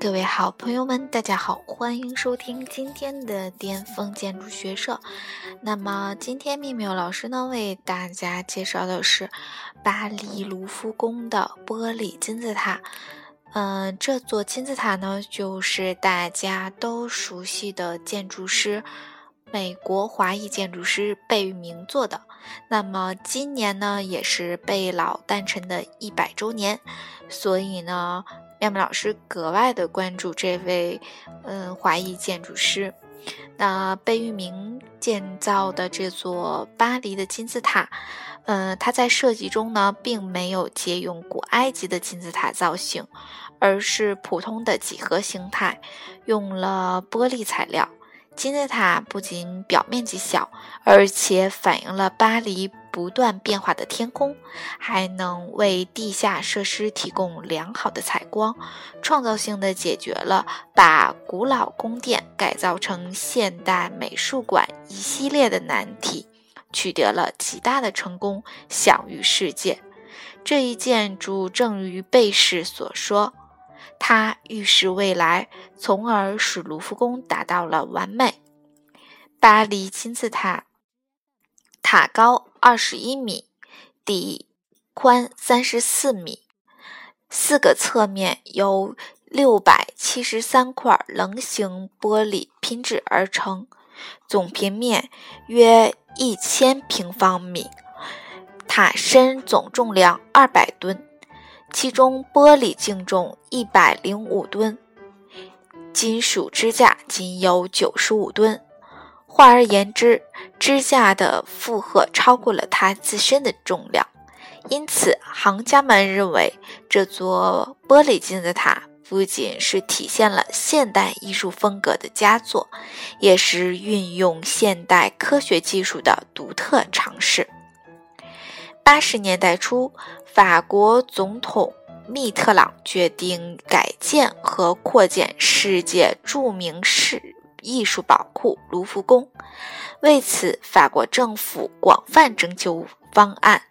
各位好朋友们，大家好，欢迎收听今天的巅峰建筑学社。那么，今天秘密老师呢，为大家介绍的是巴黎卢浮宫的玻璃金字塔。嗯，这座金字塔呢，就是大家都熟悉的建筑师。美国华裔建筑师贝聿铭做的。那么今年呢，也是贝老诞辰的一百周年，所以呢，妙妙老师格外的关注这位嗯华裔建筑师。那贝聿铭建造的这座巴黎的金字塔，嗯，他在设计中呢，并没有借用古埃及的金字塔造型，而是普通的几何形态，用了玻璃材料。金字塔不仅表面积小，而且反映了巴黎不断变化的天空，还能为地下设施提供良好的采光，创造性的解决了把古老宫殿改造成现代美术馆一系列的难题，取得了极大的成功，享誉世界。这一建筑正如贝氏所说。它预示未来，从而使卢浮宫达到了完美。巴黎金字塔塔高二十一米，底宽三十四米，四个侧面由六百七十三块棱形玻璃拼制而成，总平面约一千平方米，塔身总重量二百吨。其中玻璃净重一百零五吨，金属支架仅有九十五吨。换而言之，支架的负荷超过了它自身的重量。因此，行家们认为这座玻璃金字塔不仅是体现了现代艺术风格的佳作，也是运用现代科学技术的独特尝试。八十年代初。法国总统密特朗决定改建和扩建世界著名世艺术宝库卢浮宫。为此，法国政府广泛征求方案，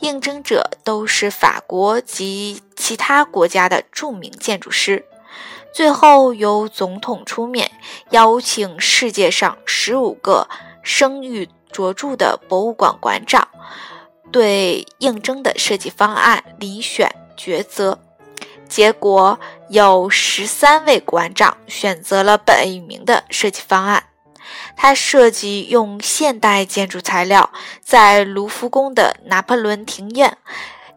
应征者都是法国及其他国家的著名建筑师。最后，由总统出面，邀请世界上十五个声誉卓著的博物馆馆长。对应征的设计方案遴选抉择，结果有十三位馆长选择了本聿铭的设计方案。他设计用现代建筑材料，在卢浮宫的拿破仑庭院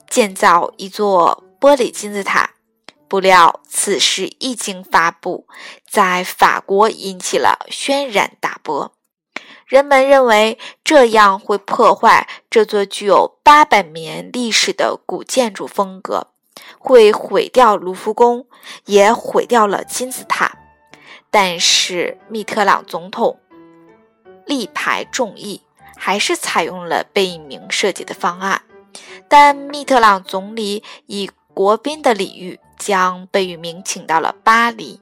建造一座玻璃金字塔。不料此事一经发布，在法国引起了轩然大波。人们认为这样会破坏这座具有八百年历史的古建筑风格，会毁掉卢浮宫，也毁掉了金字塔。但是密特朗总统力排众议，还是采用了贝聿铭设计的方案。但密特朗总理以国宾的礼遇，将贝聿铭请到了巴黎。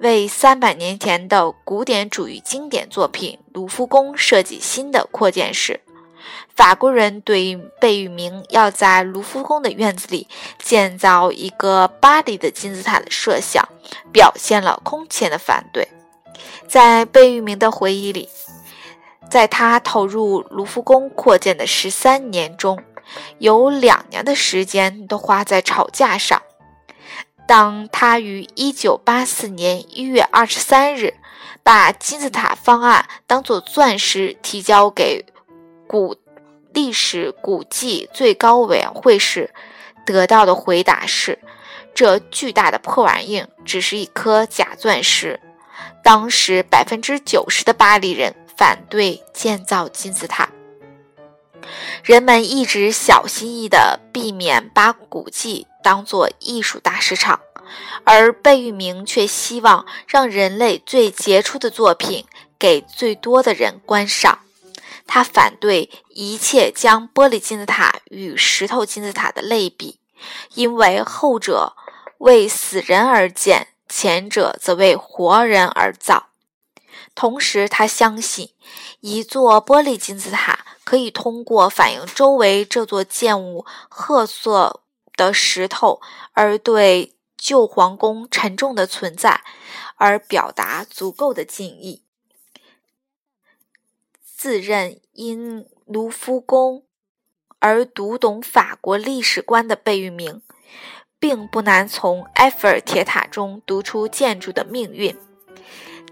为三百年前的古典主义经典作品卢浮宫设计新的扩建时，法国人对贝聿铭要在卢浮宫的院子里建造一个巴黎的金字塔的设想，表现了空前的反对。在贝聿铭的回忆里，在他投入卢浮宫扩建的十三年中，有两年的时间都花在吵架上。当他于1984年1月23日把金字塔方案当作钻石提交给古历史古迹最高委员会时，得到的回答是：这巨大的破玩意只是一颗假钻石。当时百分之九十的巴黎人反对建造金字塔。人们一直小心翼翼地避免把古迹当作艺术大市场，而贝聿铭却希望让人类最杰出的作品给最多的人观赏。他反对一切将玻璃金字塔与石头金字塔的类比，因为后者为死人而建，前者则为活人而造。同时，他相信一座玻璃金字塔。可以通过反映周围这座建物褐色的石头，而对旧皇宫沉重的存在而表达足够的敬意。自认因卢浮宫而读懂法国历史观的贝聿铭，并不难从埃菲尔铁塔中读出建筑的命运。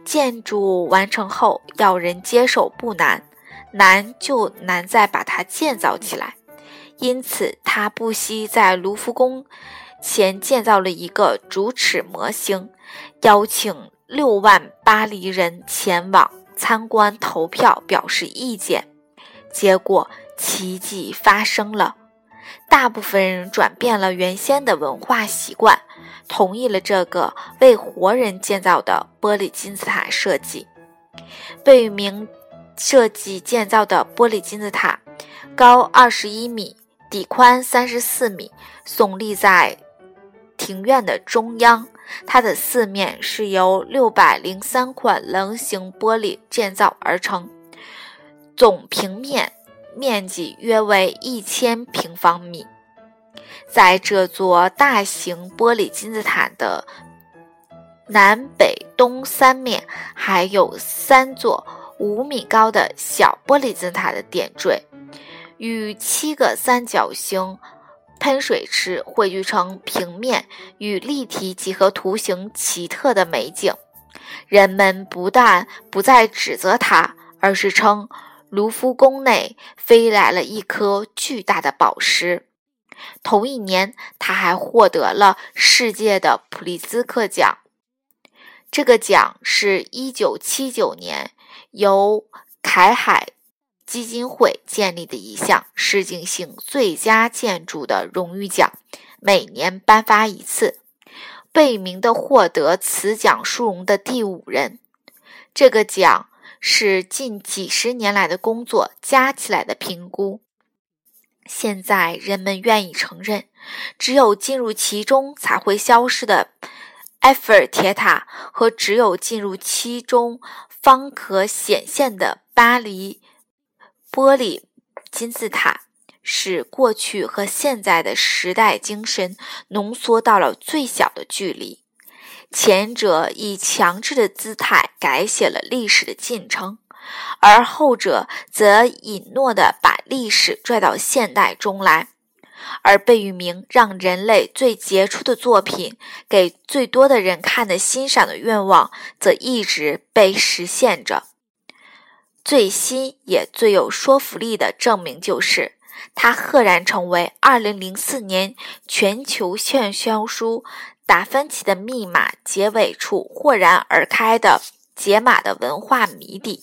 建筑完成后，要人接受不难，难就难在把它建造起来。因此，他不惜在卢浮宫前建造了一个竹尺模型，邀请六万巴黎人前往。参观投票表示意见，结果奇迹发生了，大部分人转变了原先的文化习惯，同意了这个为活人建造的玻璃金字塔设计。贝聿铭设计建造的玻璃金字塔，高二十一米，底宽三十四米，耸立在庭院的中央。它的四面是由六百零三块棱形玻璃建造而成，总平面面积约为一千平方米。在这座大型玻璃金字塔的南北东三面，还有三座五米高的小玻璃金字塔的点缀，与七个三角形。喷水池汇聚成平面与立体几何图形奇特的美景，人们不但不再指责他，而是称卢浮宫内飞来了一颗巨大的宝石。同一年，他还获得了世界的普利兹克奖。这个奖是一九七九年由凯海。基金会建立的一项世界性最佳建筑的荣誉奖，每年颁发一次。贝聿的获得此奖殊荣的第五人。这个奖是近几十年来的工作加起来的评估。现在人们愿意承认，只有进入其中才会消失的埃菲尔铁塔，和只有进入其中方可显现的巴黎。玻璃金字塔使过去和现在的时代精神浓缩到了最小的距离。前者以强制的姿态改写了历史的进程，而后者则隐诺地把历史拽到现代中来。而贝聿铭让人类最杰出的作品给最多的人看的欣赏的愿望，则一直被实现着。最新也最有说服力的证明就是，它赫然成为2004年全球畅销书《达芬奇的密码》结尾处豁然而开的解码的文化谜底。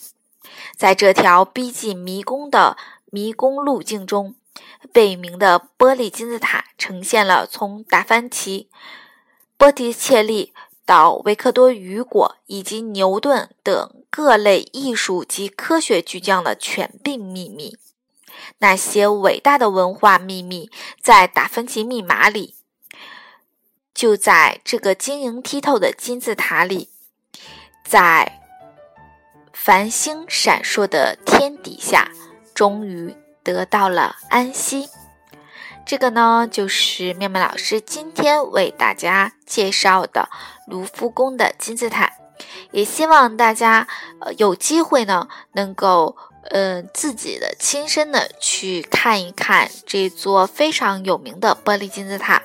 在这条逼近迷宫的迷宫路径中，北冥的玻璃金字塔呈现了从达芬奇、波提切利。到维克多·雨果以及牛顿等各类艺术及科学巨匠的全病秘密，那些伟大的文化秘密在达芬奇密码里，就在这个晶莹剔透的金字塔里，在繁星闪烁的天底下，终于得到了安息。这个呢，就是妙妙老师今天为大家介绍的卢浮宫的金字塔，也希望大家呃有机会呢，能够呃自己的亲身的去看一看这座非常有名的玻璃金字塔，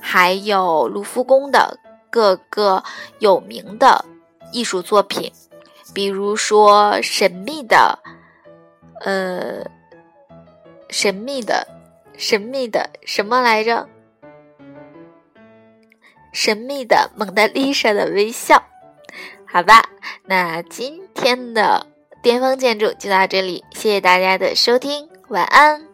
还有卢浮宫的各个有名的艺术作品，比如说神秘的，呃，神秘的。神秘的什么来着？神秘的蒙娜丽莎的微笑，好吧，那今天的巅峰建筑就到这里，谢谢大家的收听，晚安。